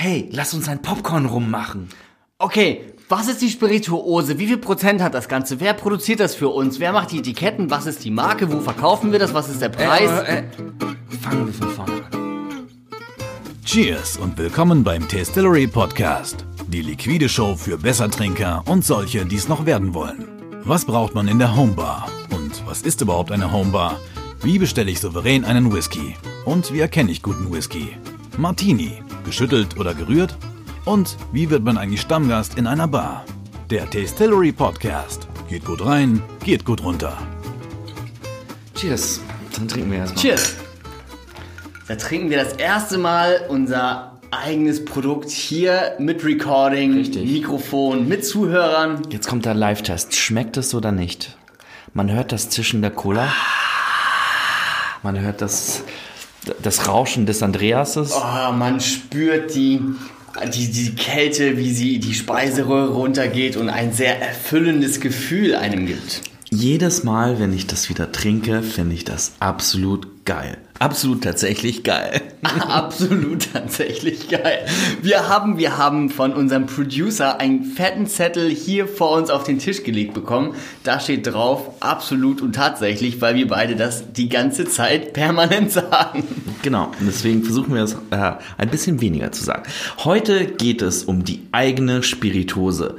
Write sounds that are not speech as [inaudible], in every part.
Hey, lass uns ein Popcorn rummachen. Okay, was ist die Spirituose? Wie viel Prozent hat das Ganze? Wer produziert das für uns? Wer macht die Etiketten? Was ist die Marke? Wo verkaufen wir das? Was ist der Preis? Äh, äh, fangen wir von vorne an. Cheers und willkommen beim Tastillery Podcast. Die liquide Show für Bessertrinker und solche, die es noch werden wollen. Was braucht man in der Homebar? Und was ist überhaupt eine Homebar? Wie bestelle ich souverän einen Whisky? Und wie erkenne ich guten Whisky? Martini, geschüttelt oder gerührt? Und wie wird man eigentlich Stammgast in einer Bar? Der Tastillery Podcast. Geht gut rein, geht gut runter. Cheers. Dann trinken wir erstmal. Cheers! Da trinken wir das erste Mal unser eigenes Produkt hier mit Recording, Richtig. Mikrofon, mit Zuhörern. Jetzt kommt der Live-Test. Schmeckt es oder nicht? Man hört das Zischen der Cola. Man hört das, das Rauschen des Andreases. Oh, man spürt die, die, die Kälte, wie sie die Speiseröhre runtergeht und ein sehr erfüllendes Gefühl einem gibt. Jedes Mal, wenn ich das wieder trinke, finde ich das absolut geil. Absolut tatsächlich geil. [laughs] Absolut tatsächlich geil. Wir haben, wir haben von unserem Producer einen fetten Zettel hier vor uns auf den Tisch gelegt bekommen. Da steht drauf, absolut und tatsächlich, weil wir beide das die ganze Zeit permanent [laughs] sagen. Genau, und deswegen versuchen wir es äh, ein bisschen weniger zu sagen. Heute geht es um die eigene Spirituose.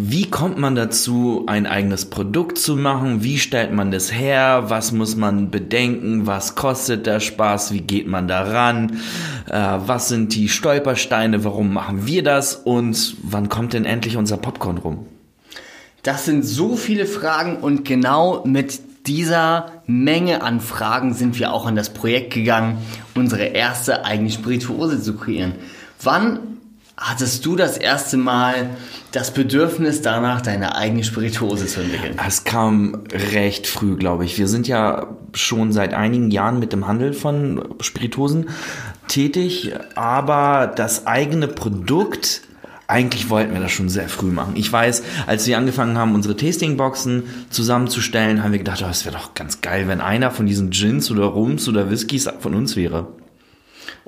Wie kommt man dazu, ein eigenes Produkt zu machen? Wie stellt man das her? Was muss man bedenken? Was kostet der Spaß? Wie geht man daran? Äh, was sind die Stolpersteine? Warum machen wir das? Und wann kommt denn endlich unser Popcorn rum? Das sind so viele Fragen und genau mit dieser Menge an Fragen sind wir auch an das Projekt gegangen, unsere erste eigene Spirituose zu kreieren. Wann hattest du das erste Mal das Bedürfnis danach, deine eigene Spirituose zu entwickeln? Es kam recht früh, glaube ich. Wir sind ja schon seit einigen Jahren mit dem Handel von Spirituosen tätig, aber das eigene Produkt, eigentlich wollten wir das schon sehr früh machen. Ich weiß, als wir angefangen haben, unsere Tastingboxen zusammenzustellen, haben wir gedacht, oh, es wäre doch ganz geil, wenn einer von diesen Gins oder Rums oder Whiskys von uns wäre.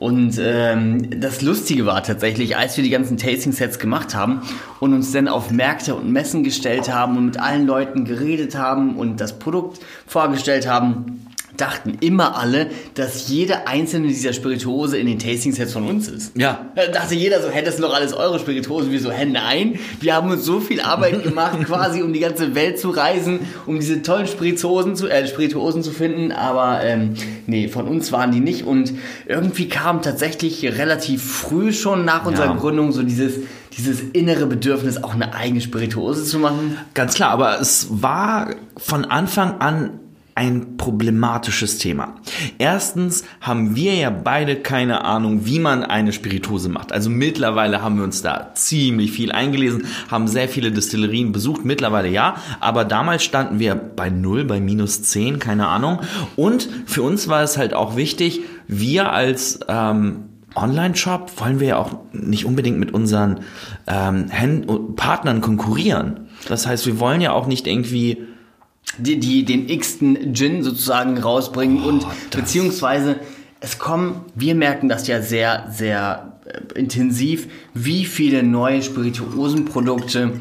Und ähm, das Lustige war tatsächlich, als wir die ganzen Tasting-Sets gemacht haben und uns dann auf Märkte und Messen gestellt haben und mit allen Leuten geredet haben und das Produkt vorgestellt haben, dachten immer alle, dass jede einzelne dieser Spirituose in den Tasting-Sets von uns ist. Ja. Da dachte jeder so, hätte das sind doch alles eure Spirituosen. Wir so, hä, nein. Wir haben uns so viel Arbeit [laughs] gemacht, quasi um die ganze Welt zu reisen, um diese tollen Spirituosen zu, äh, Spirituosen zu finden. Aber ähm, nee, von uns waren die nicht. Und irgendwie kam tatsächlich relativ früh schon nach unserer Ja. Gründung so dieses, dieses innere Bedürfnis, auch eine eigene Spirituose zu machen. Ganz klar, aber es war von Anfang an ein problematisches Thema. Erstens haben wir ja beide keine Ahnung, wie man eine Spirituose macht. Also mittlerweile haben wir uns da ziemlich viel eingelesen, haben sehr viele Destillerien besucht, mittlerweile ja, aber damals standen wir bei null, bei minus zehn, keine Ahnung. Und für uns war es halt auch wichtig, wir als ähm, Online-Shop wollen wir ja auch nicht unbedingt mit unseren ähm, Partnern konkurrieren. Das heißt, wir wollen ja auch nicht irgendwie die, die den x-ten Gin sozusagen rausbringen und das- beziehungsweise es kommen, wir merken das ja sehr, sehr äh, intensiv, wie viele neue Spirituosenprodukte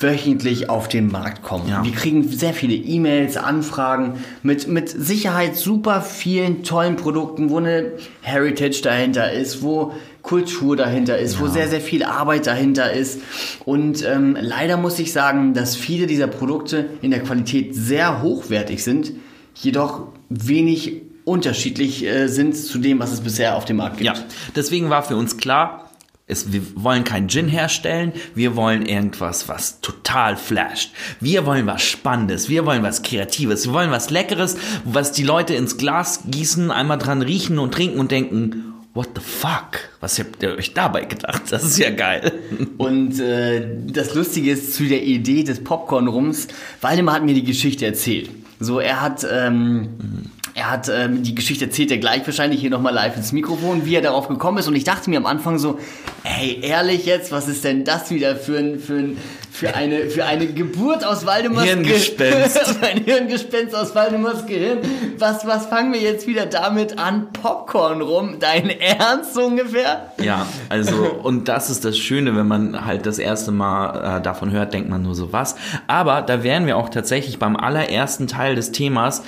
wöchentlich auf den Markt kommen. Ja. Wir kriegen sehr viele E-Mails, Anfragen mit, mit Sicherheit super vielen tollen Produkten, wo eine Heritage dahinter ist, wo Kultur dahinter ist, wo sehr, sehr viel Arbeit dahinter ist. Und ähm, leider muss ich sagen, dass viele dieser Produkte in der Qualität sehr hochwertig sind, jedoch wenig unterschiedlich äh, sind zu dem, was es bisher auf dem Markt gibt. Ja, deswegen war für uns klar, es, wir wollen keinen Gin herstellen, wir wollen irgendwas, was total flasht. Wir wollen was Spannendes, wir wollen was Kreatives, wir wollen was Leckeres, was die Leute ins Glas gießen, einmal dran riechen und trinken und denken, what the fuck? Was habt ihr euch dabei gedacht? Das ist ja geil. [laughs] Und äh, das Lustige ist zu der Idee des Popcorn-Rums, Waldemar hat mir die Geschichte erzählt. So, er hat, ähm, er hat ähm, die Geschichte erzählt er gleich wahrscheinlich hier nochmal live ins Mikrofon, wie er darauf gekommen ist. Und ich dachte mir am Anfang so, ey, ehrlich jetzt, was ist denn das wieder für, ein, für, ein, für, eine, für eine Geburt aus Waldemars Hirngespenst. [laughs] ein Hirngespenst aus Waldemars Gehirn. Was, was fangen wir jetzt wieder damit an? Popcorn rum? Dein Ernst so ungefähr? Ja, also, und das ist das Schöne, wenn man halt das erste Mal äh, davon hört, denkt man nur so was. Aber da wären wir auch tatsächlich beim allerersten Teil des Themas.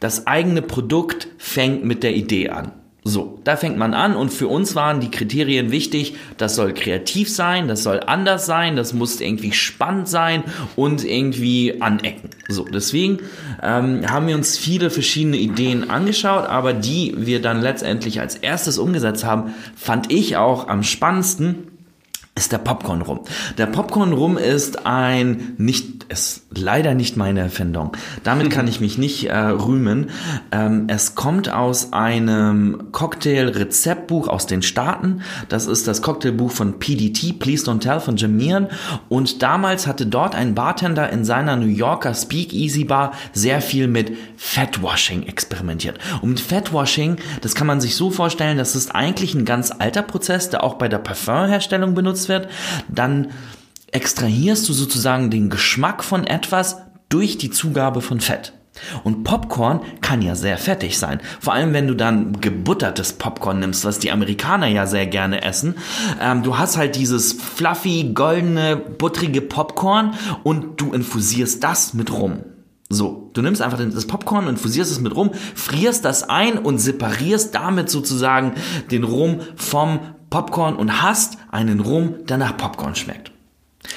Das eigene Produkt fängt mit der Idee an. So, da fängt man an und für uns waren die Kriterien wichtig, das soll kreativ sein, das soll anders sein, das muss irgendwie spannend sein und irgendwie anecken. So, deswegen ähm, haben wir uns viele verschiedene Ideen angeschaut, aber die wir dann letztendlich als erstes umgesetzt haben, fand ich auch am spannendsten ist der Popcorn Rum. Der Popcorn Rum ist ein nicht ist leider nicht meine Erfindung. Damit kann [laughs] ich mich nicht äh, rühmen. Ähm, es kommt aus einem Cocktail-Rezeptbuch aus den Staaten. Das ist das Cocktailbuch von PDT, Please Don't Tell von Jim Meehan. Und damals hatte dort ein Bartender in seiner New Yorker Speakeasy Bar sehr viel mit Fatwashing experimentiert. Und mit Fatwashing, das kann man sich so vorstellen, das ist eigentlich ein ganz alter Prozess, der auch bei der Parfumherstellung benutzt wird. Dann extrahierst du sozusagen den Geschmack von etwas durch die Zugabe von Fett. Und Popcorn kann ja sehr fettig sein. Vor allem, wenn du dann gebuttertes Popcorn nimmst, was die Amerikaner ja sehr gerne essen. Ähm, du hast halt dieses fluffy, goldene, buttrige Popcorn und du infusierst das mit Rum. So, du nimmst einfach das Popcorn, infusierst es mit Rum, frierst das ein und separierst damit sozusagen den Rum vom Popcorn und hast einen Rum, der nach Popcorn schmeckt.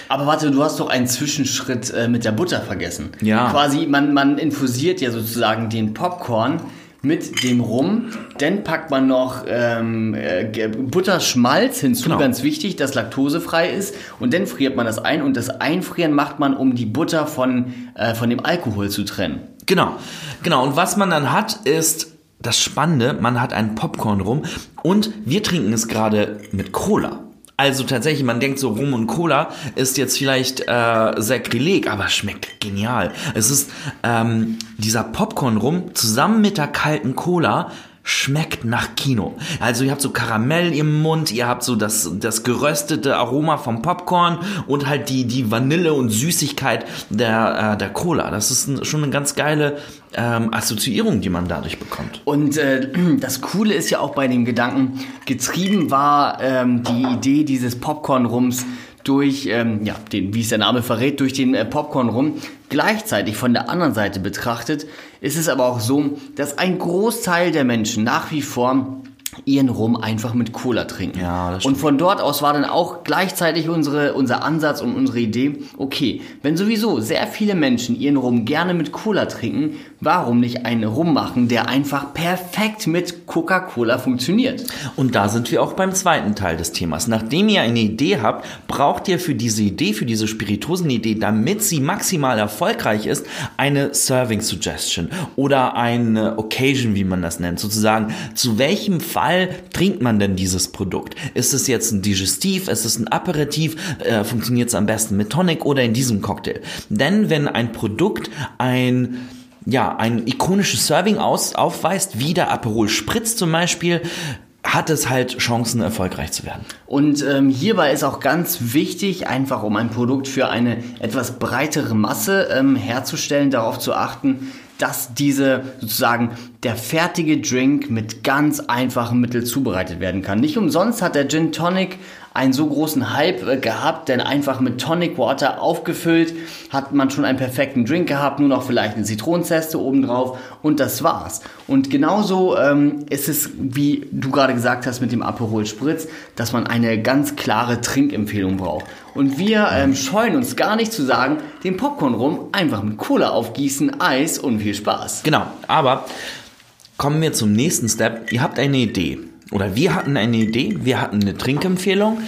Aber warte, du hast doch einen Zwischenschritt äh, mit der Butter vergessen. Ja. Quasi, man, man infusiert ja sozusagen den Popcorn mit dem Rum. Dann packt man noch ähm, äh, Butterschmalz hinzu, Genau. ganz wichtig, das laktosefrei ist. Und dann friert man das ein. Und das Einfrieren macht man, um die Butter von, äh, von dem Alkohol zu trennen. Genau, genau. Und was man dann hat, ist das Spannende, man hat einen Popcorn rum und wir trinken es gerade mit Cola. Also tatsächlich, man denkt so, Rum und Cola ist jetzt vielleicht äh, Sakrileg, aber schmeckt genial. Es ist ähm, dieser Popcorn-Rum zusammen mit der kalten Cola schmeckt nach Kino. Also ihr habt so Karamell im Mund, ihr habt so das, das geröstete Aroma vom Popcorn und halt die, die Vanille und Süßigkeit der, äh, der Cola. Das ist ein, schon eine ganz geile ähm, Assoziierung, die man dadurch bekommt. Und äh, [clears throat] das Coole ist ja auch bei dem Gedanken, getrieben war ähm, die Idee dieses Popcorn-Rums durch, ähm, ja, den, wie es der Name verrät, durch den äh, Popcorn-Rum. Gleichzeitig von der anderen Seite betrachtet ist es aber auch so, dass ein Großteil der Menschen nach wie vor ihren Rum einfach mit Cola trinken. Ja, das und von dort aus war dann auch gleichzeitig unsere, unser Ansatz und unsere Idee, okay, wenn sowieso sehr viele Menschen ihren Rum gerne mit Cola trinken, warum nicht einen Rum machen, der einfach perfekt mit Coca-Cola funktioniert? Und da sind wir auch beim zweiten Teil des Themas. Nachdem ihr eine Idee habt, braucht ihr für diese Idee, für diese Spirituosenidee, damit sie maximal erfolgreich ist, eine Serving Suggestion oder eine Occasion, wie man das nennt. Sozusagen, zu welchem Fall trinkt man denn dieses Produkt? Ist es jetzt ein Digestiv? Ist es ein Aperitif? Äh, Funktioniert es am besten mit Tonic oder in diesem Cocktail? Denn wenn ein Produkt ein ja, ein ikonisches Serving aus, aufweist, wie der Aperol Spritz zum Beispiel, hat es halt Chancen, erfolgreich zu werden. Und ähm, hierbei ist auch ganz wichtig, einfach um ein Produkt für eine etwas breitere Masse ähm, herzustellen, darauf zu achten, dass diese sozusagen der fertige Drink mit ganz einfachen Mitteln zubereitet werden kann. Nicht umsonst hat der Gin Tonic einen so großen Hype äh, gehabt, denn einfach mit Tonic Water aufgefüllt hat man schon einen perfekten Drink gehabt, nur noch vielleicht eine Zitronenzeste obendrauf und das war's. Und genauso ähm, ist es, wie du gerade gesagt hast mit dem Aperol Spritz, dass man eine ganz klare Trinkempfehlung braucht. Und wir ähm, scheuen uns gar nicht zu sagen, den Popcorn rum einfach mit Cola aufgießen, Eis und viel Spaß. Genau, aber kommen wir zum nächsten Step. Ihr habt eine Idee. Oder wir hatten eine Idee, wir hatten eine Trinkempfehlung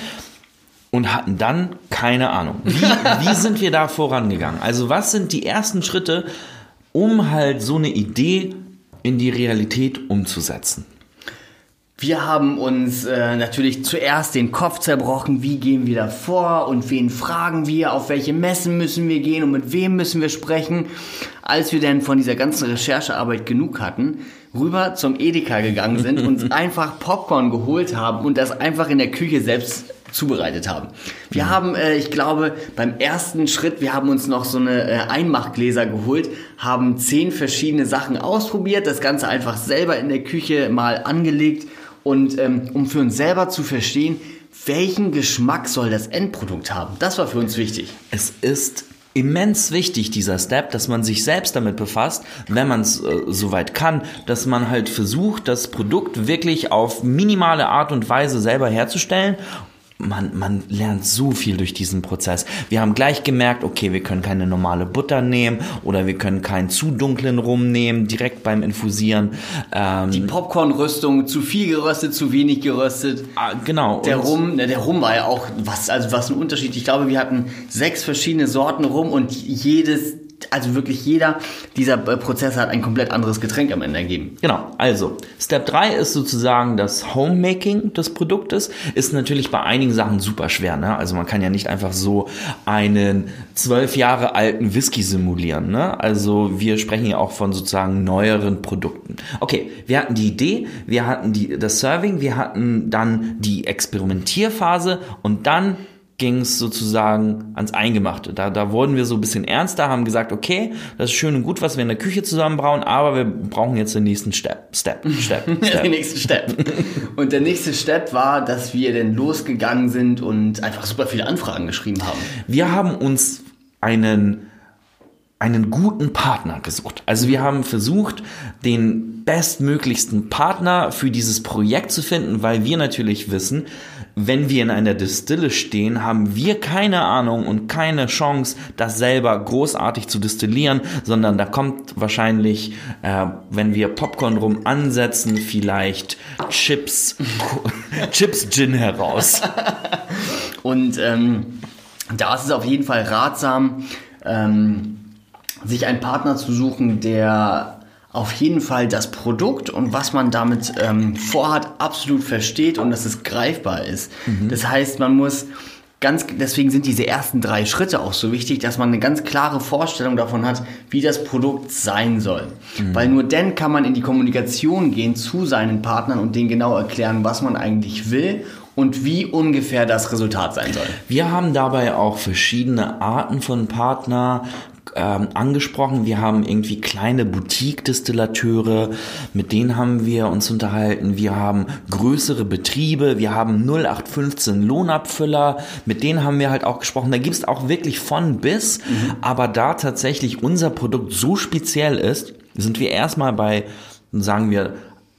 und hatten dann keine Ahnung. Wie, [laughs] wie sind wir da vorangegangen? Also was sind die ersten Schritte, um halt so eine Idee in die Realität umzusetzen? Wir haben uns äh, natürlich zuerst den Kopf zerbrochen, wie gehen wir da vor und wen fragen wir, auf welche Messen müssen wir gehen und mit wem müssen wir sprechen. als wir dann von dieser ganzen Recherchearbeit genug hatten, rüber zum Edeka gegangen sind und [laughs] einfach Popcorn geholt haben und das einfach in der Küche selbst zubereitet haben. Wir haben, äh, ich glaube, beim ersten Schritt, wir haben uns noch so eine äh, Einmachgläser geholt, haben zehn verschiedene Sachen ausprobiert, das Ganze einfach selber in der Küche mal angelegt und ähm, um für uns selber zu verstehen, welchen Geschmack soll das Endprodukt haben. Das war für uns wichtig. Es ist immens wichtig, dieser Step, dass man sich selbst damit befasst, wenn man es äh, soweit kann, dass man halt versucht, das Produkt wirklich auf minimale Art und Weise selber herzustellen man, man lernt so viel durch diesen Prozess. Wir haben gleich gemerkt, okay, wir können keine normale Butter nehmen oder wir können keinen zu dunklen Rum nehmen, direkt beim Infusieren. Ähm, Die Popcorn-Rüstung, zu viel geröstet, zu wenig geröstet. Ah, genau. Der Rum, der Rum war ja auch, was, also was ein Unterschied. Ich glaube, wir hatten sechs verschiedene Sorten Rum und jedes also wirklich jeder dieser äh, Prozesse hat ein komplett anderes Getränk am Ende ergeben. Genau, also Step 3 ist sozusagen das Homemaking des Produktes. Ist natürlich bei einigen Sachen super schwer. Ne? Also man kann ja nicht einfach so einen zwölf Jahre alten Whisky simulieren. Ne? Also wir sprechen ja auch von sozusagen neueren Produkten. Okay, wir hatten die Idee, wir hatten die, das Serving, wir hatten dann die Experimentierphase und dann ging es sozusagen ans Eingemachte. Da, da wurden wir so ein bisschen ernster, haben gesagt, okay, das ist schön und gut, was wir in der Küche zusammenbrauen, aber wir brauchen jetzt den nächsten Step. Step, Step, [laughs] Step. den nächsten Step. Und der nächste Step war, dass wir dann losgegangen sind und einfach super viele Anfragen geschrieben haben. Wir haben uns einen einen guten Partner gesucht. Also wir haben versucht, den bestmöglichsten Partner für dieses Projekt zu finden, weil wir natürlich wissen, wenn wir in einer Distille stehen, haben wir keine Ahnung und keine Chance, das selber großartig zu destillieren, sondern da kommt wahrscheinlich, äh, wenn wir Popcorn rum ansetzen, vielleicht Chips, [laughs] Chips Gin heraus. [laughs] Und ähm, da ist es auf jeden Fall ratsam, ähm, sich einen Partner zu suchen, der auf jeden Fall das Produkt und was man damit ähm, vorhat, absolut versteht und dass es greifbar ist. Mhm. Das heißt, man muss ganz, deswegen sind diese ersten drei Schritte auch so wichtig, dass man eine ganz klare Vorstellung davon hat, wie das Produkt sein soll. Mhm. Weil nur dann kann man in die Kommunikation gehen zu seinen Partnern und denen genau erklären, was man eigentlich will und wie ungefähr das Resultat sein soll. Wir haben dabei auch verschiedene Arten von Partner ähm, angesprochen. Wir haben irgendwie kleine Boutique-Distillateure, mit denen haben wir uns unterhalten. Wir haben größere Betriebe, wir haben 0815 Lohnabfüller, mit denen haben wir halt auch gesprochen. Da gibt es auch wirklich von bis, mhm. aber da tatsächlich unser Produkt so speziell ist, sind wir erstmal bei, sagen wir,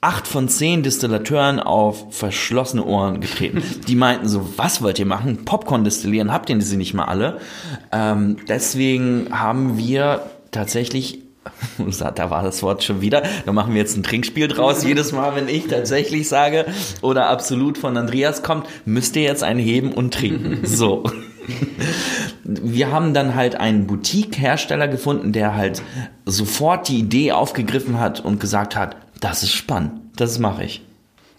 acht von zehn Distillateuren auf verschlossene Ohren getreten. Die meinten so, was wollt ihr machen? Popcorn destillieren, habt ihr sie nicht mal alle? Ähm, deswegen haben wir tatsächlich [laughs] da war das Wort schon wieder. Da machen wir jetzt ein Trinkspiel draus. Jedes Mal, wenn ich tatsächlich sage oder absolut von Andreas kommt, müsst ihr jetzt einen heben und trinken. So. [laughs] Wir haben dann halt einen Boutique-Hersteller gefunden, der halt sofort die Idee aufgegriffen hat und gesagt hat, das ist spannend. Das mache ich.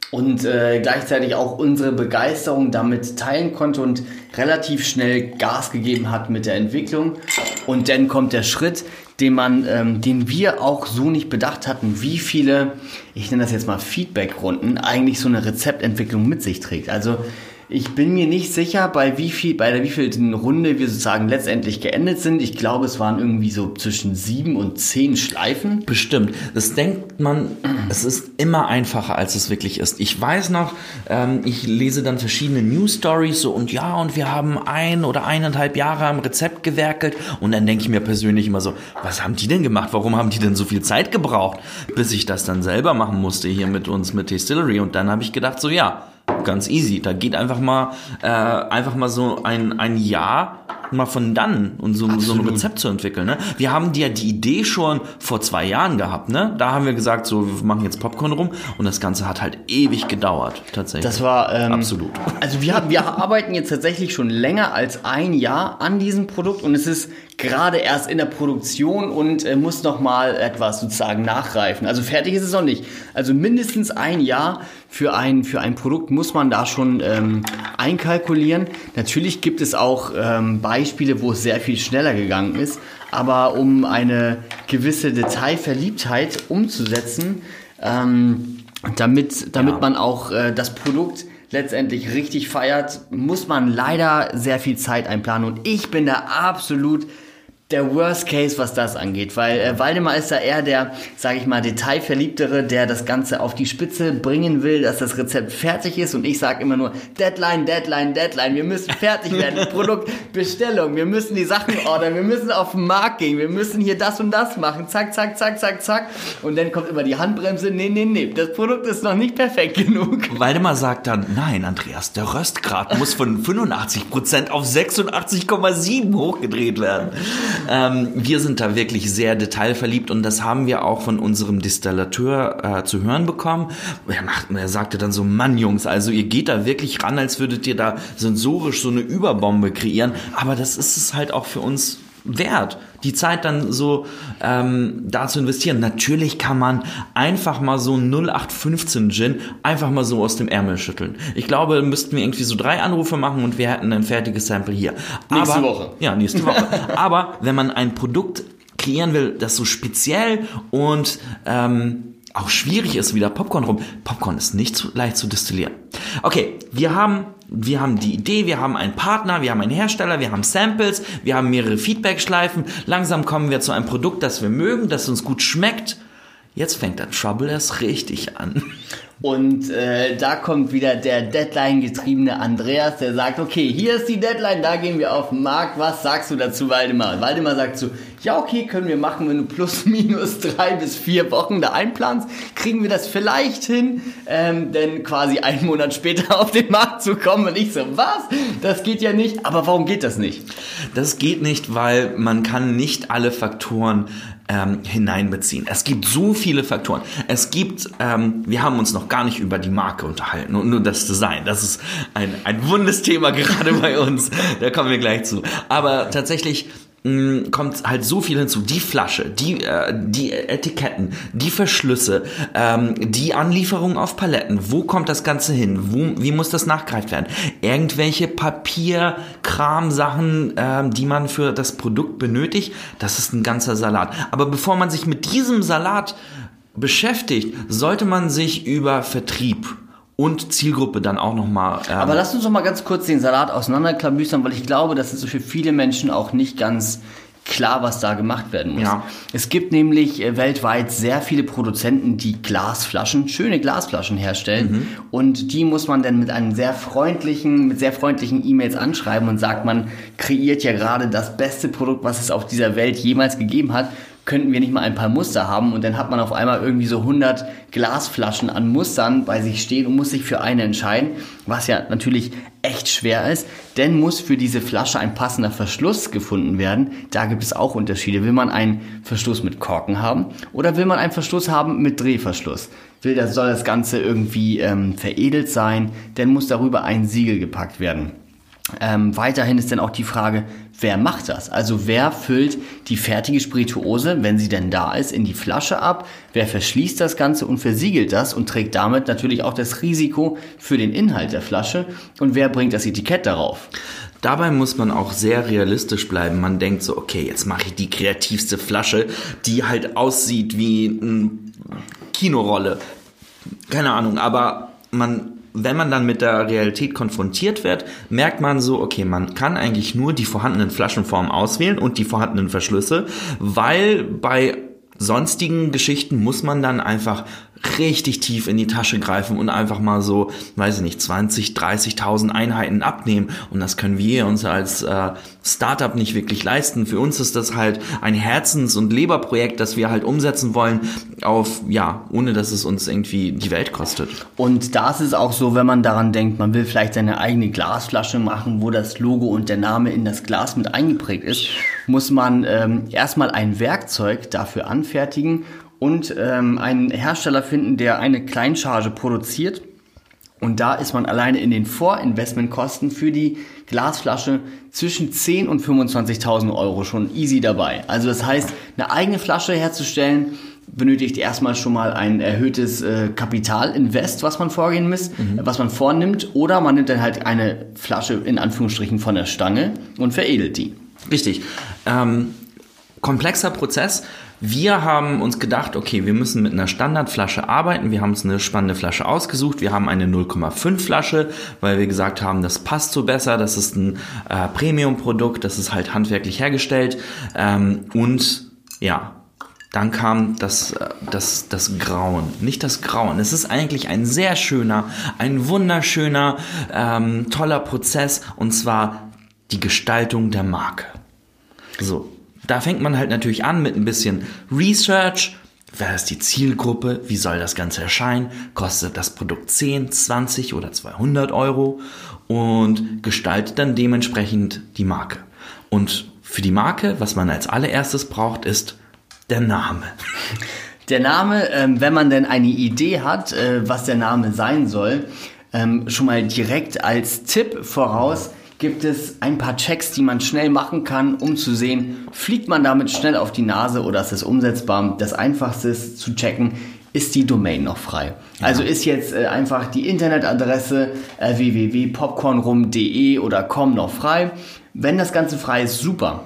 Und äh, gleichzeitig auch unsere Begeisterung damit teilen konnte und relativ schnell Gas gegeben hat mit der Entwicklung. Und dann kommt der Schritt, den man, ähm, den wir auch so nicht bedacht hatten, wie viele, ich nenne das jetzt mal Feedback-Runden, eigentlich so eine Rezeptentwicklung mit sich trägt. Also ich bin mir nicht sicher, bei wie viel, bei der wievielten Runde wir sozusagen letztendlich geendet sind. Ich glaube, es waren irgendwie so zwischen sieben und zehn Schleifen. Bestimmt. Das denkt man, es ist immer einfacher, als es wirklich ist. Ich weiß noch, ähm, ich lese dann verschiedene News Stories so und ja, und wir haben ein oder eineinhalb Jahre am Rezept gewerkelt und dann denke ich mir persönlich immer so, was haben die denn gemacht? Warum haben die denn so viel Zeit gebraucht, bis ich das dann selber machen musste hier mit uns mit Distillery? Und dann habe ich gedacht so, ja, ganz easy. Da geht einfach mal, äh, einfach mal so ein, ein Jahr mal von dann und so, so ein Rezept zu entwickeln. Ne? Wir haben die, die Idee schon vor zwei Jahren gehabt. Ne? Da haben wir gesagt, so wir machen jetzt Popcorn rum und das Ganze hat halt ewig gedauert tatsächlich. Das war ähm, absolut. Also wir, wir arbeiten jetzt tatsächlich schon länger als ein Jahr an diesem Produkt und es ist gerade erst in der Produktion und äh, muss noch mal etwas sozusagen nachreifen. Also fertig ist es noch nicht. Also mindestens ein Jahr für ein, für ein Produkt muss man da schon ähm, einkalkulieren. Natürlich gibt es auch ähm, bei Beispiele, wo es sehr viel schneller gegangen ist. Aber um eine gewisse Detailverliebtheit umzusetzen, ähm, damit, damit Ja. man auch äh, das Produkt letztendlich richtig feiert, muss man leider sehr viel Zeit einplanen. Und ich bin da absolut der Worst Case, was das angeht, weil äh, Waldemar ist da eher der, sage ich mal, Detailverliebtere, der das Ganze auf die Spitze bringen will, dass das Rezept fertig ist. Und ich sage immer nur Deadline, Deadline, Deadline, wir müssen fertig werden, [laughs] Produktbestellung, wir müssen die Sachen ordern, wir müssen auf den Markt gehen, wir müssen hier das und das machen, zack, zack, zack, zack, zack. Und dann kommt immer die Handbremse, nee, nee, nee, das Produkt ist noch nicht perfekt genug. Waldemar sagt dann, nein, Andreas, der Röstgrad muss von 85% auf 86,7 hochgedreht werden. Ähm, wir sind da wirklich sehr detailverliebt und das haben wir auch von unserem Distillateur äh, zu hören bekommen. Er, macht, er sagte dann so, Mann Jungs, also ihr geht da wirklich ran, als würdet ihr da sensorisch so eine Überbombe kreieren, aber das ist es halt auch für uns wert, die Zeit dann so ähm, da zu investieren. Natürlich kann man einfach mal so einen 0815 Gin einfach mal so aus dem Ärmel schütteln. Ich glaube, müssten wir irgendwie so drei Anrufe machen und wir hätten ein fertiges Sample hier. Nächste Aber, Woche. Ja, nächste Woche. [laughs] Aber wenn man ein Produkt kreieren will, das so speziell und ähm, auch schwierig ist, wie der Popcorn rum. Popcorn ist nicht so leicht zu destillieren. Okay, wir haben, wir haben die Idee, wir haben einen Partner, wir haben einen Hersteller, wir haben Samples, wir haben mehrere Feedback-Schleifen. Langsam kommen wir zu einem Produkt, das wir mögen, das uns gut schmeckt. Jetzt fängt der Trouble erst richtig an. Und äh, da kommt wieder der Deadline-getriebene Andreas, der sagt, okay, hier ist die Deadline, da gehen wir auf den Markt. Was sagst du dazu, Waldemar? Waldemar sagt so, ja, okay, können wir machen, wenn du plus [laughs] minus drei bis vier Wochen da einplanst, kriegen wir das vielleicht hin, ähm, denn quasi einen Monat später [laughs] auf den Markt zu kommen. Und ich so, was? Das geht ja nicht. Aber warum geht das nicht? Das geht nicht, weil man kann nicht alle Faktoren ähm, hineinbeziehen. Es gibt so viele Faktoren. Es gibt, ähm, wir haben uns noch gar nicht über die Marke unterhalten und nur das Design. Das ist ein, ein wundes Thema [laughs] gerade bei uns. Da kommen wir gleich zu. Aber tatsächlich kommt halt so viel hinzu. Die Flasche, die, äh, die Etiketten, die Verschlüsse, ähm, die Anlieferung auf Paletten. Wo kommt das Ganze hin? Wo, wie muss das nachgereicht werden? Irgendwelche Papierkram-Sachen, ähm, die man für das Produkt benötigt. Das ist ein ganzer Salat. Aber bevor man sich mit diesem Salat beschäftigt, sollte man sich über Vertrieb und Zielgruppe dann auch nochmal. Ähm, Aber lass uns doch mal ganz kurz den Salat auseinanderklabüstern, weil ich glaube, das ist für viele Menschen auch nicht ganz klar, was da gemacht werden muss. Ja. Es gibt nämlich äh, weltweit sehr viele Produzenten, die Glasflaschen, schöne Glasflaschen herstellen Mhm. und die muss man dann mit einem sehr freundlichen, mit sehr freundlichen E-Mails anschreiben und sagt, man kreiert ja gerade das beste Produkt, was es auf dieser Welt jemals gegeben hat könnten wir nicht mal ein paar Muster haben und dann hat man auf einmal irgendwie so 100 Glasflaschen an Mustern bei sich stehen und muss sich für eine entscheiden, was ja natürlich echt schwer ist, denn muss für diese Flasche ein passender Verschluss gefunden werden. Da gibt es auch Unterschiede. Will man einen Verschluss mit Korken haben oder will man einen Verschluss haben mit Drehverschluss? Will das, soll das Ganze irgendwie ähm, veredelt sein, dann muss darüber ein Siegel gepackt werden. Ähm, weiterhin ist dann auch die Frage, wer macht das? Also wer füllt die fertige Spirituose, wenn sie denn da ist, in die Flasche ab? Wer verschließt das Ganze und versiegelt das und trägt damit natürlich auch das Risiko für den Inhalt der Flasche? Und wer bringt das Etikett darauf? Dabei muss man auch sehr realistisch bleiben. Man denkt so, okay, jetzt mache ich die kreativste Flasche, die halt aussieht wie eine Kinorolle. Keine Ahnung, aber man, wenn man dann mit der Realität konfrontiert wird, merkt man so, okay, man kann eigentlich nur die vorhandenen Flaschenformen auswählen und die vorhandenen Verschlüsse, weil bei sonstigen Geschichten muss man dann einfach richtig tief in die Tasche greifen und einfach mal so, weiß ich nicht, 20, 30.000 Einheiten abnehmen. Und das können wir uns als äh, Startup nicht wirklich leisten. Für uns ist das halt ein Herzens- und Leberprojekt, das wir halt umsetzen wollen, auf, ja, ohne dass es uns irgendwie die Welt kostet. Und da ist auch so, wenn man daran denkt, man will vielleicht seine eigene Glasflasche machen, wo das Logo und der Name in das Glas mit eingeprägt ist, muss man ähm, erstmal ein Werkzeug dafür anfertigen und ähm, einen Hersteller finden, der eine Kleincharge produziert. Und da ist man alleine in den Vorinvestmentkosten für die Glasflasche zwischen 10 und 25.000 Euro schon easy dabei. Also das heißt, eine eigene Flasche herzustellen, benötigt erstmal schon mal ein erhöhtes äh, Kapitalinvest, was man vorgehen muss, was man vornimmt, oder man nimmt dann halt eine Flasche in Anführungsstrichen von der Stange und veredelt die. Richtig. Ähm, komplexer Prozess. Wir haben uns gedacht, okay, wir müssen mit einer Standardflasche arbeiten. Wir haben uns eine spannende Flasche ausgesucht. Wir haben eine 0,5 Flasche, weil wir gesagt haben, das passt so besser. Das ist ein äh, Premium-Produkt. Das ist halt handwerklich hergestellt. Ähm, und ja, dann kam das, äh, das, das Grauen. Nicht das Grauen. Es ist eigentlich ein sehr schöner, ein wunderschöner, ähm, toller Prozess. Und zwar die Gestaltung der Marke. So. Da fängt man halt natürlich an mit ein bisschen Research. Wer ist die Zielgruppe? Wie soll das Ganze erscheinen? Kostet das Produkt 10, 20 oder 200 Euro? Und gestaltet dann dementsprechend die Marke. Und für die Marke, was man als allererstes braucht, ist der Name. [laughs] Der Name, ähm, wenn man denn eine Idee hat, äh, was der Name sein soll, ähm, schon mal direkt als Tipp voraus, gibt es ein paar Checks, die man schnell machen kann, um zu sehen, fliegt man damit schnell auf die Nase oder ist es umsetzbar. Das einfachste ist zu checken, ist die Domain noch frei. Ja. Also ist jetzt äh, einfach die Internetadresse äh, www.popcornrum.de oder com noch frei. Wenn das Ganze frei ist, super.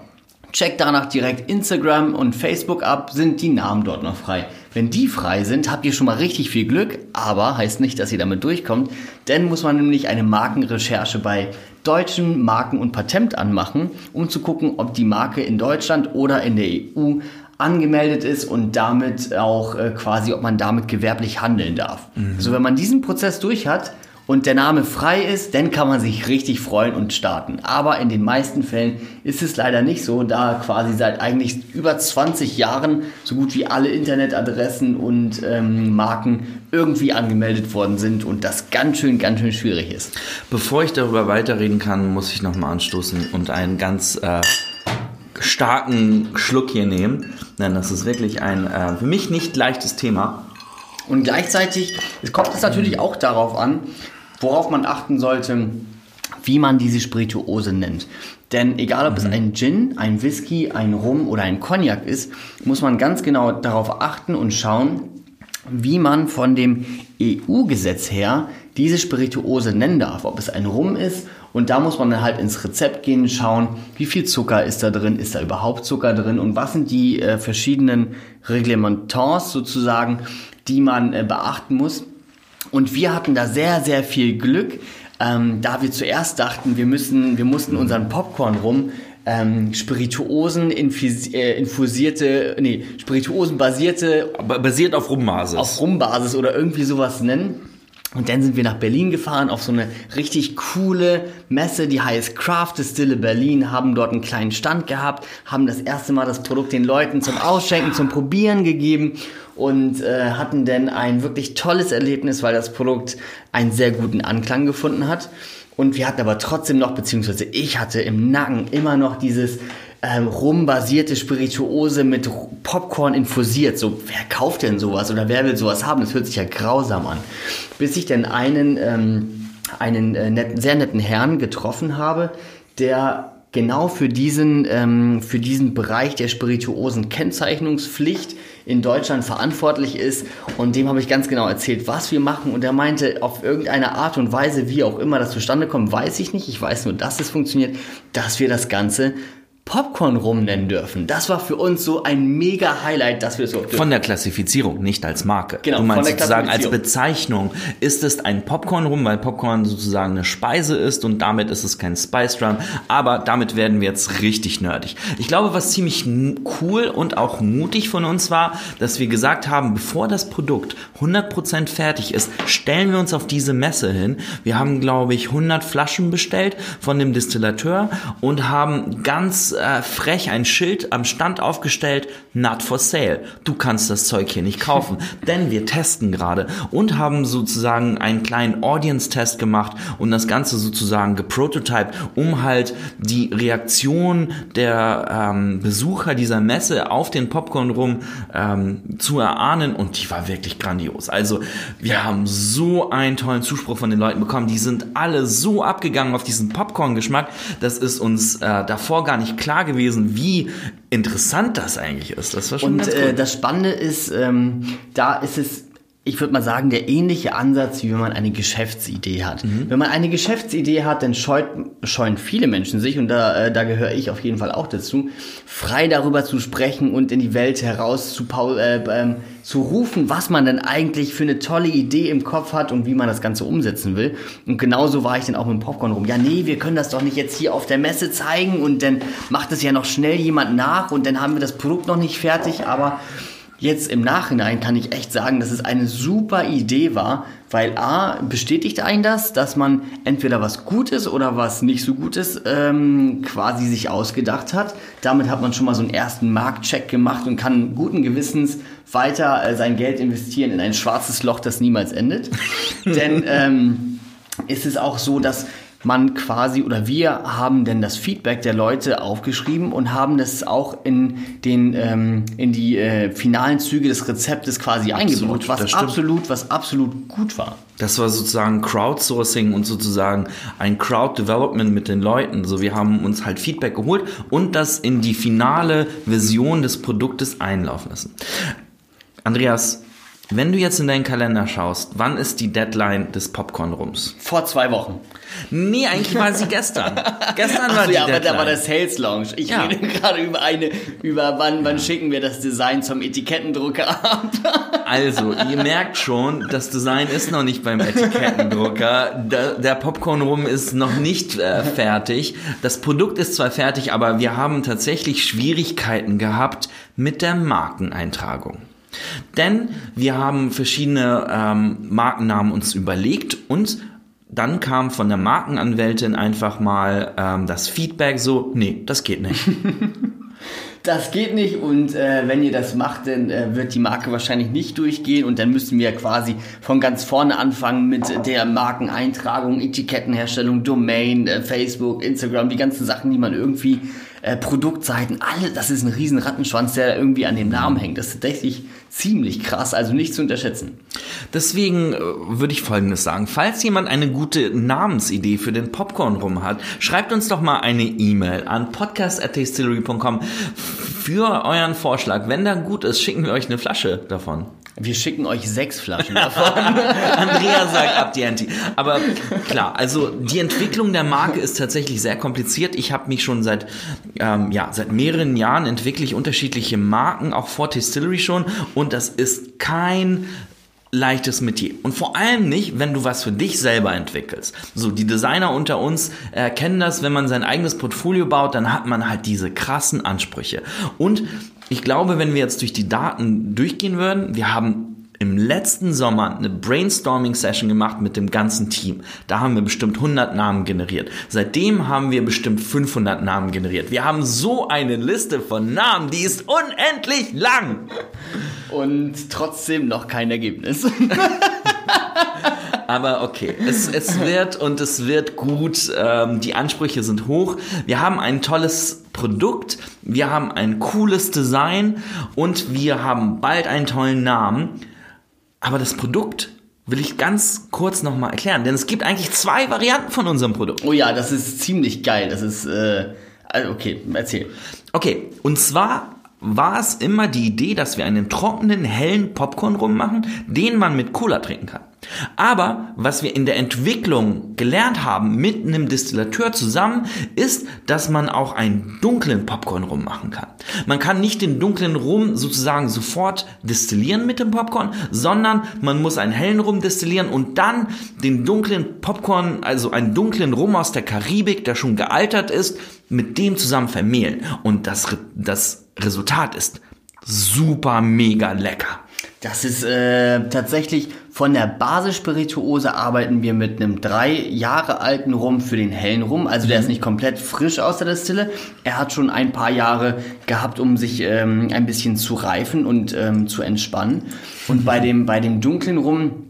Check danach direkt Instagram und Facebook ab, sind die Namen dort noch frei. Wenn die frei sind, habt ihr schon mal richtig viel Glück, aber heißt nicht, dass ihr damit durchkommt, denn muss man nämlich eine Markenrecherche bei deutschen Marken- und Patent anmachen, um zu gucken, ob die Marke in Deutschland oder in der EU angemeldet ist und damit auch äh, quasi, ob man damit gewerblich handeln darf. Mhm. Also wenn man diesen Prozess durch hat, und der Name frei ist, dann kann man sich richtig freuen und starten. Aber in den meisten Fällen ist es leider nicht so, da quasi seit eigentlich über 20 Jahren so gut wie alle Internetadressen und ähm, Marken irgendwie angemeldet worden sind und das ganz schön, ganz schön schwierig ist. Bevor ich darüber weiterreden kann, muss ich nochmal anstoßen und einen ganz äh, starken Schluck hier nehmen. Denn das ist wirklich ein äh, für mich nicht leichtes Thema. Und gleichzeitig es kommt es natürlich auch darauf an, worauf man achten sollte, wie man diese Spirituose nennt. Denn egal ob mhm. es ein Gin, ein Whisky, ein Rum oder ein Cognac ist, muss man ganz genau darauf achten und schauen, wie man von dem EU-Gesetz her diese Spirituose nennen darf. Ob es ein Rum ist und da muss man dann halt ins Rezept gehen, schauen, wie viel Zucker ist da drin, ist da überhaupt Zucker drin und was sind die äh, verschiedenen Reglementants sozusagen, die man äh, beachten muss. Und wir hatten da sehr, sehr viel Glück, ähm, da wir zuerst dachten, wir müssen, wir mussten unseren Popcorn rum ähm, Spirituosen äh, infusierte, nee, Spirituosen basierte, basiert auf Rumbasis, auf Rumbasis oder irgendwie sowas nennen. Und dann sind wir nach Berlin gefahren auf so eine richtig coole Messe, die heißt Craft Distille Berlin, haben dort einen kleinen Stand gehabt, haben das erste Mal das Produkt den Leuten zum Ausschenken, zum Probieren gegeben und äh, hatten dann ein wirklich tolles Erlebnis, weil das Produkt einen sehr guten Anklang gefunden hat. Und wir hatten aber trotzdem noch, beziehungsweise ich hatte im Nacken immer noch dieses ähm, rumbasierte Spirituose mit Popcorn infusiert. So, wer kauft denn sowas oder wer will sowas haben? Das hört sich ja grausam an. Bis ich dann einen, ähm, einen äh, netten, sehr netten Herrn getroffen habe, der genau für diesen, ähm, für diesen Bereich der spirituosen Kennzeichnungspflicht in Deutschland verantwortlich ist. Und dem habe ich ganz genau erzählt, was wir machen. Und er meinte, auf irgendeine Art und Weise, wie auch immer das zustande kommt, weiß ich nicht. Ich weiß nur, dass es funktioniert, dass wir das Ganze Popcorn rum nennen dürfen. Das war für uns so ein mega Highlight, dass wir so von der Klassifizierung, nicht als Marke. Genau, du meinst sozusagen als Bezeichnung ist es ein Popcorn rum, weil Popcorn sozusagen eine Speise ist und damit ist es kein Spice Drum, aber damit werden wir jetzt richtig nerdig. Ich glaube, was ziemlich cool und auch mutig von uns war, dass wir gesagt haben, bevor das Produkt 100% fertig ist, stellen wir uns auf diese Messe hin. Wir haben, glaube ich, 100 Flaschen bestellt von dem Distillateur und haben ganz äh, frech ein Schild am Stand aufgestellt, not for sale. Du kannst das Zeug hier nicht kaufen, [laughs] denn wir testen gerade und haben sozusagen einen kleinen Audience-Test gemacht und das Ganze sozusagen geprototyped, um halt die Reaktion der ähm, Besucher dieser Messe auf den Popcorn rum ähm, zu erahnen und die war wirklich grandios. Also wir haben so einen tollen Zuspruch von den Leuten bekommen, die sind alle so abgegangen auf diesen Popcorn-Geschmack, das ist uns äh, davor gar nicht klar gewesen, wie interessant das eigentlich ist. Das war schon Und äh, das Spannende ist, ähm, da ist es ich würde mal sagen, der ähnliche Ansatz, wie wenn man eine Geschäftsidee hat. Mhm. Wenn man eine Geschäftsidee hat, dann scheut, scheuen viele Menschen sich, und da, äh, da gehöre ich auf jeden Fall auch dazu, frei darüber zu sprechen und in die Welt heraus zu, äh, äh, zu rufen, was man denn eigentlich für eine tolle Idee im Kopf hat und wie man das Ganze umsetzen will. Und genauso war ich dann auch mit dem Popcorn rum. Ja, nee, wir können das doch nicht jetzt hier auf der Messe zeigen und dann macht es ja noch schnell jemand nach und dann haben wir das Produkt noch nicht fertig, aber Jetzt im Nachhinein kann ich echt sagen, dass es eine super Idee war, weil A, bestätigt einen das, dass man entweder was Gutes oder was nicht so Gutes ähm, quasi sich ausgedacht hat. Damit hat man schon mal so einen ersten Marktcheck gemacht und kann guten Gewissens weiter äh, sein Geld investieren in ein schwarzes Loch, das niemals endet. [laughs] Denn ähm, ist es auch so, dass man quasi oder wir haben denn das Feedback der Leute aufgeschrieben und haben das auch in den ähm, in die äh, finalen Züge des Rezeptes quasi absolut, eingebaut, was absolut was absolut gut war. Das war sozusagen Crowdsourcing und sozusagen ein Crowd Development mit den Leuten. So wir haben uns halt Feedback geholt und das in die finale Version des Produktes einlaufen lassen. Andreas, wenn du jetzt in deinen Kalender schaust, wann ist die Deadline des Popcorn-Rums? Vor zwei Wochen. Nee, eigentlich war sie gestern. gestern war Ach, die ja, Deadline. aber da war der Sales Launch. Ich Ja. rede gerade über eine, über wann, wann schicken wir das Design zum Etikettendrucker ab. [laughs] Also, ihr merkt schon, das Design ist noch nicht beim Etikettendrucker. Der, der Popcorn-Rum ist noch nicht äh, fertig. Das Produkt ist zwar fertig, aber wir haben tatsächlich Schwierigkeiten gehabt mit der Markeneintragung. Denn wir haben verschiedene ähm, Markennamen uns überlegt und dann kam von der Markenanwältin einfach mal ähm, das Feedback so, nee, das geht nicht. [laughs] Das geht nicht und äh, wenn ihr das macht, dann äh, wird die Marke wahrscheinlich nicht durchgehen und dann müssen wir quasi von ganz vorne anfangen mit der Markeneintragung, Etikettenherstellung, Domain, äh, Facebook, Instagram, die ganzen Sachen, die man irgendwie äh, Produktseiten, alle, das ist ein riesen Rattenschwanz, der irgendwie an dem Namen hängt. Das ist tatsächlich ziemlich krass, also nicht zu unterschätzen. Deswegen äh, würde ich Folgendes sagen. Falls jemand eine gute Namensidee für den Popcorn rum hat, schreibt uns doch mal eine E-Mail an podcast.distillery.com für euren Vorschlag. Wenn der gut ist, schicken wir euch eine Flasche davon. Wir schicken euch sechs Flaschen [laughs] davon. Andrea sagt ab die Anti. Aber klar, also die Entwicklung der Marke ist tatsächlich sehr kompliziert. Ich habe mich schon seit ähm, ja seit mehreren Jahren entwickle ich unterschiedliche Marken, auch vor Distillery schon, und das ist kein leichtes Metier. Und vor allem nicht, wenn du was für dich selber entwickelst. So, die Designer unter uns äh, kennen das, wenn man sein eigenes Portfolio baut, dann hat man halt diese krassen Ansprüche. Und ich glaube, wenn wir jetzt durch die Daten durchgehen würden, wir haben im letzten Sommer eine Brainstorming-Session gemacht mit dem ganzen Team. Da haben wir bestimmt 100 Namen generiert. Seitdem haben wir bestimmt 500 Namen generiert. Wir haben so eine Liste von Namen, die ist unendlich lang. Und trotzdem noch kein Ergebnis. [laughs] Aber okay, es, es wird und es wird gut. Ähm, die Ansprüche sind hoch. Wir haben ein tolles Produkt, wir haben ein cooles Design und wir haben bald einen tollen Namen. Aber das Produkt will ich ganz kurz nochmal erklären, denn es gibt eigentlich zwei Varianten von unserem Produkt. Oh ja, das ist ziemlich geil. Das ist, äh, also okay, erzähl. Okay, und zwar war es immer die Idee, dass wir einen trockenen, hellen Popcorn rummachen, den man mit Cola trinken kann. Aber was wir in der Entwicklung gelernt haben mit einem Distillateur zusammen, ist, dass man auch einen dunklen Popcorn rummachen kann. Man kann nicht den dunklen Rum sozusagen sofort destillieren mit dem Popcorn, sondern man muss einen hellen Rum destillieren und dann den dunklen Popcorn, also einen dunklen Rum aus der Karibik, der schon gealtert ist, mit dem zusammen vermehlen. Und das, das Resultat ist super mega lecker. Das ist äh, tatsächlich von der Basisspirituose arbeiten wir mit einem drei Jahre alten Rum für den hellen Rum. Also der ist nicht komplett frisch aus der Destille. Er hat schon ein paar Jahre gehabt, um sich ähm, ein bisschen zu reifen und ähm, zu entspannen. Und bei dem bei dem dunklen Rum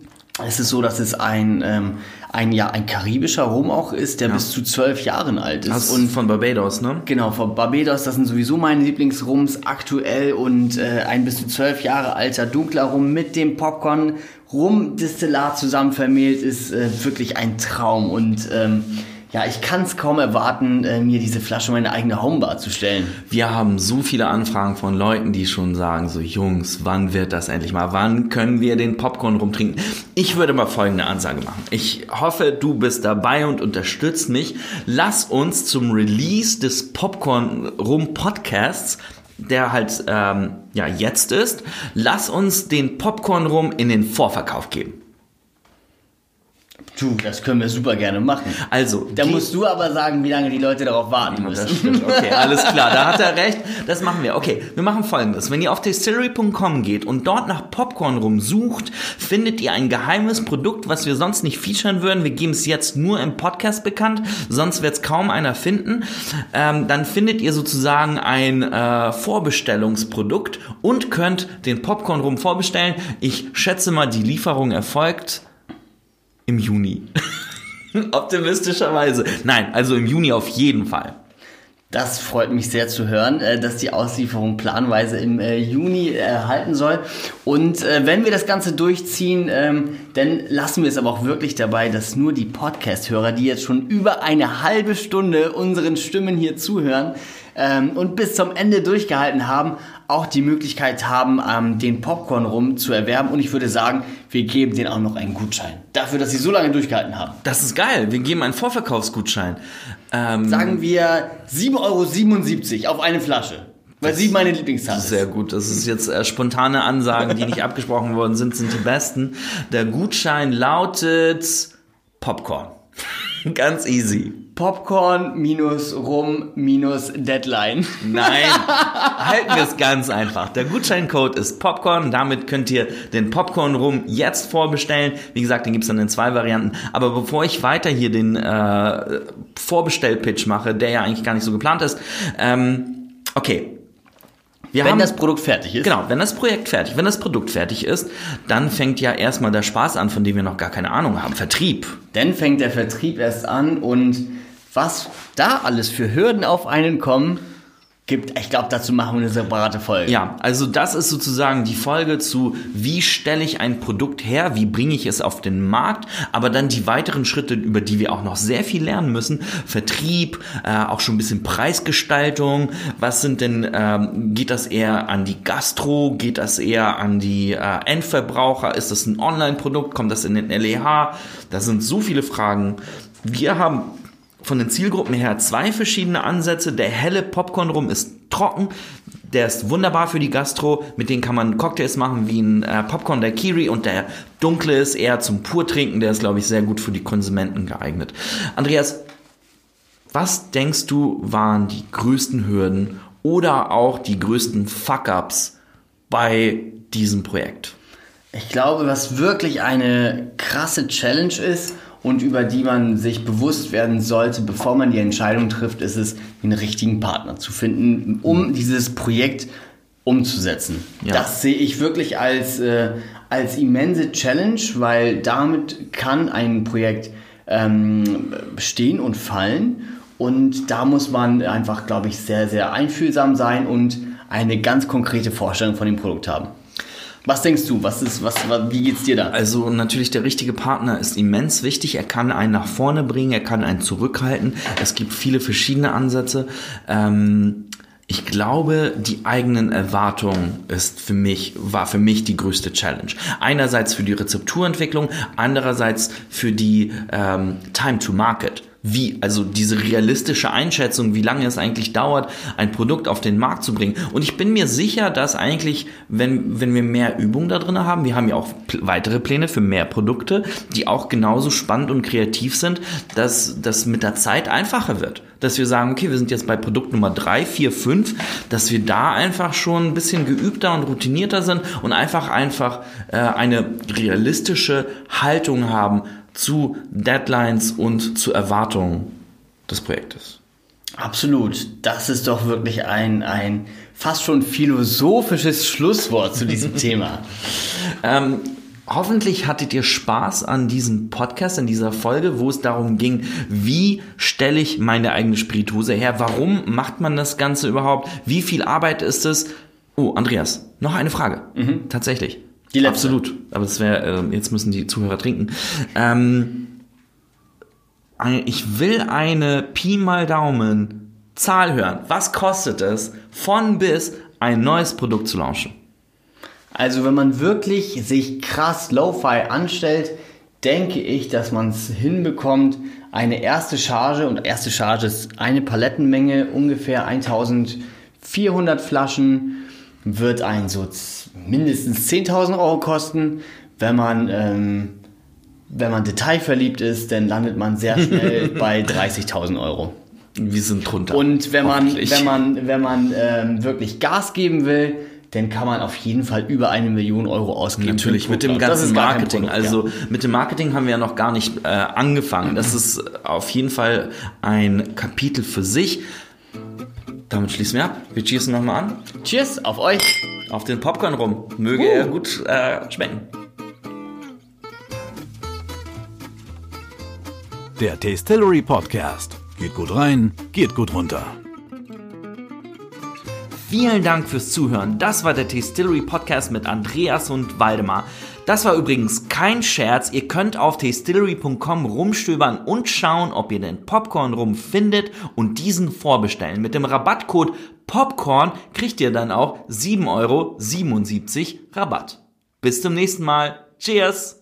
ist es so, dass es ein ähm, ein ja ein karibischer Rum auch ist, der bis zu zwölf Jahren alt ist. Das ist von Barbados, ne? Genau, von Barbados, das sind sowieso meine Lieblingsrums aktuell und äh, ein bis zu zwölf Jahre alter dunkler Rum mit dem Popcorn Rumdestillat zusammen vermehlt ist äh, wirklich ein Traum und ähm, Ja, ich kann es kaum erwarten, äh, mir diese Flasche in meine eigene Homebar zu stellen. Wir haben so viele Anfragen von Leuten, die schon sagen, so Jungs, wann wird das endlich mal? Wann können wir den Popcorn rumtrinken? Ich würde mal folgende Ansage machen. Ich hoffe, du bist dabei und unterstützt mich. Lass uns zum Release des Popcorn Rum Podcasts der halt ähm, ja jetzt ist, lass uns den Popcorn rum in den Vorverkauf geben. Du, das können wir super gerne machen. Also, Da musst du aber sagen, wie lange die Leute darauf warten müssen. das stimmt. [laughs] Okay, alles klar, da hat er recht. Das machen wir. Okay, wir machen folgendes. Wenn ihr auf distillery.com geht und dort nach Popcorn rumsucht, findet ihr ein geheimes Produkt, was wir sonst nicht featuren würden. Wir geben es jetzt nur im Podcast bekannt, sonst wird es kaum einer finden. Ähm, dann findet ihr sozusagen ein äh, Vorbestellungsprodukt und könnt den Popcorn rum vorbestellen. Ich schätze mal, die Lieferung erfolgt im Juni. [laughs] Optimistischerweise. Nein, also im Juni auf jeden Fall. Das freut mich sehr zu hören, äh, dass die Auslieferung planweise im äh, Juni erhalten soll. Und äh, wenn wir das Ganze durchziehen, ähm, dann lassen wir es aber auch wirklich dabei, dass nur die Podcast-Hörer, die jetzt schon über eine halbe Stunde unseren Stimmen hier zuhören ähm, und bis zum Ende durchgehalten haben, auch die Möglichkeit haben, ähm, den Popcorn rum zu erwerben. Und ich würde sagen, wir geben denen auch noch einen Gutschein. Dafür, dass sie so lange durchgehalten haben. Das ist geil. Wir geben einen Vorverkaufsgutschein. Ähm, Sagen wir 7,77 Euro auf eine Flasche. Weil sie meine Lieblingszahl ist. sehr gut. Das ist jetzt äh, spontane Ansagen, die nicht abgesprochen worden sind, sind die besten. Der Gutschein lautet Popcorn. [laughs] Ganz easy. Popcorn minus Rum minus Deadline. Nein, [laughs] halten wir es ganz einfach. Der Gutscheincode ist Popcorn. Damit könnt ihr den Popcorn rum jetzt vorbestellen. Wie gesagt, den gibt's dann in zwei Varianten. Aber bevor ich weiter hier den äh, Vorbestellpitch mache, der ja eigentlich gar nicht so geplant ist, ähm, okay. Wir Wenn haben das Produkt fertig ist. Genau, wenn das Projekt fertig, wenn das Produkt fertig ist, dann fängt ja erstmal der Spaß an, von dem wir noch gar keine Ahnung haben. Vertrieb. Dann fängt der Vertrieb erst an und was da alles für Hürden auf einen kommen, gibt, ich glaube, dazu machen wir eine separate Folge. Ja, also das ist sozusagen die Folge zu, wie stelle ich ein Produkt her, wie bringe ich es auf den Markt, aber dann die weiteren Schritte, über die wir auch noch sehr viel lernen müssen, Vertrieb, äh, auch schon ein bisschen Preisgestaltung, was sind denn, ähm, geht das eher an die Gastro, geht das eher an die äh, Endverbraucher, ist das ein Online-Produkt, kommt das in den LEH, das sind so viele Fragen. Wir haben von den Zielgruppen her zwei verschiedene Ansätze. Der helle Popcorn rum ist trocken. Der ist wunderbar für die Gastro. Mit denen kann man Cocktails machen wie ein äh, Popcorn der Kiri. Und der dunkle ist eher zum Purtrinken. Der ist, glaube ich, sehr gut für die Konsumenten geeignet. Andreas, was denkst du waren die größten Hürden oder auch die größten Fuck-ups bei diesem Projekt? Ich glaube, was wirklich eine krasse Challenge ist und über die man sich bewusst werden sollte, bevor man die Entscheidung trifft, ist es, den richtigen Partner zu finden, um dieses Projekt umzusetzen. Ja. Das sehe ich wirklich als, äh, als immense Challenge, weil damit kann ein Projekt ähm, stehen und fallen. Und da muss man einfach, glaube ich, sehr, sehr einfühlsam sein und eine ganz konkrete Vorstellung von dem Produkt haben. Was denkst du? Was ist, was, wie geht's dir da? Also natürlich der richtige Partner ist immens wichtig. Er kann einen nach vorne bringen, er kann einen zurückhalten. Es gibt viele verschiedene Ansätze. Ähm, ich glaube, die eigenen Erwartungen ist für mich, war für mich die größte Challenge. Einerseits für die Rezepturentwicklung, andererseits für die ähm, Time to Market. Wie, also diese realistische Einschätzung, wie lange es eigentlich dauert, ein Produkt auf den Markt zu bringen. Und ich bin mir sicher, dass eigentlich, wenn, wenn wir mehr Übung da drin haben, wir haben ja auch weitere Pläne für mehr Produkte, die auch genauso spannend und kreativ sind, dass das mit der Zeit einfacher wird. Dass wir sagen, okay, wir sind jetzt bei Produkt Nummer drei, vier, fünf, dass wir da einfach schon ein bisschen geübter und routinierter sind und einfach einfach äh, eine realistische Haltung haben zu Deadlines und zu Erwartungen des Projektes. Absolut. Das ist doch wirklich ein, ein fast schon philosophisches Schlusswort zu diesem [laughs] Thema. Ähm, hoffentlich hattet ihr Spaß an diesem Podcast, an dieser Folge, wo es darum ging, wie stelle ich meine eigene Spirituose her? Warum macht man das Ganze überhaupt? Wie viel Arbeit ist es? Oh, Andreas, noch eine Frage. Tatsächlich. Die letzte. Absolut. Aber das wäre, äh, jetzt müssen die Zuhörer trinken. Ähm, ich will eine Pi mal Daumen Zahl hören. Was kostet es, von bis ein neues Produkt zu launchen? Also wenn man wirklich sich krass Lo-Fi anstellt, denke ich, dass man es hinbekommt, eine erste Charge, und erste Charge ist eine Palettenmenge, ungefähr 1400 Flaschen, wird ein so mindestens 10.000 Euro kosten. Wenn man, ähm, wenn man detailverliebt ist, dann landet man sehr schnell [laughs] bei 30.000 Euro. Wir sind drunter. Und wenn man, wenn man, wenn man ähm, wirklich Gas geben will, dann kann man auf jeden Fall über eine Million Euro ausgeben. Natürlich, mit dem ganzen Marketing. Produkt, also ja. mit dem Marketing haben wir ja noch gar nicht äh, angefangen. Das [clears throat] ist auf jeden Fall ein Kapitel für sich. Damit schließen wir ab. Wir cheersen nochmal an. Cheers auf euch. Auf den Popcorn rum. Möge er gut äh, schmecken. Der Tastillery Podcast. Geht gut rein, geht gut runter. Vielen Dank fürs Zuhören. Das war der Tastillery Podcast mit Andreas und Waldemar. Das war übrigens kein Scherz. Ihr könnt auf tastillery.com rumstöbern und schauen, ob ihr den Popcorn rum findet und diesen vorbestellen. Mit dem Rabattcode Popcorn kriegt ihr dann auch 7,77 Euro Rabatt. Bis zum nächsten Mal. Cheers!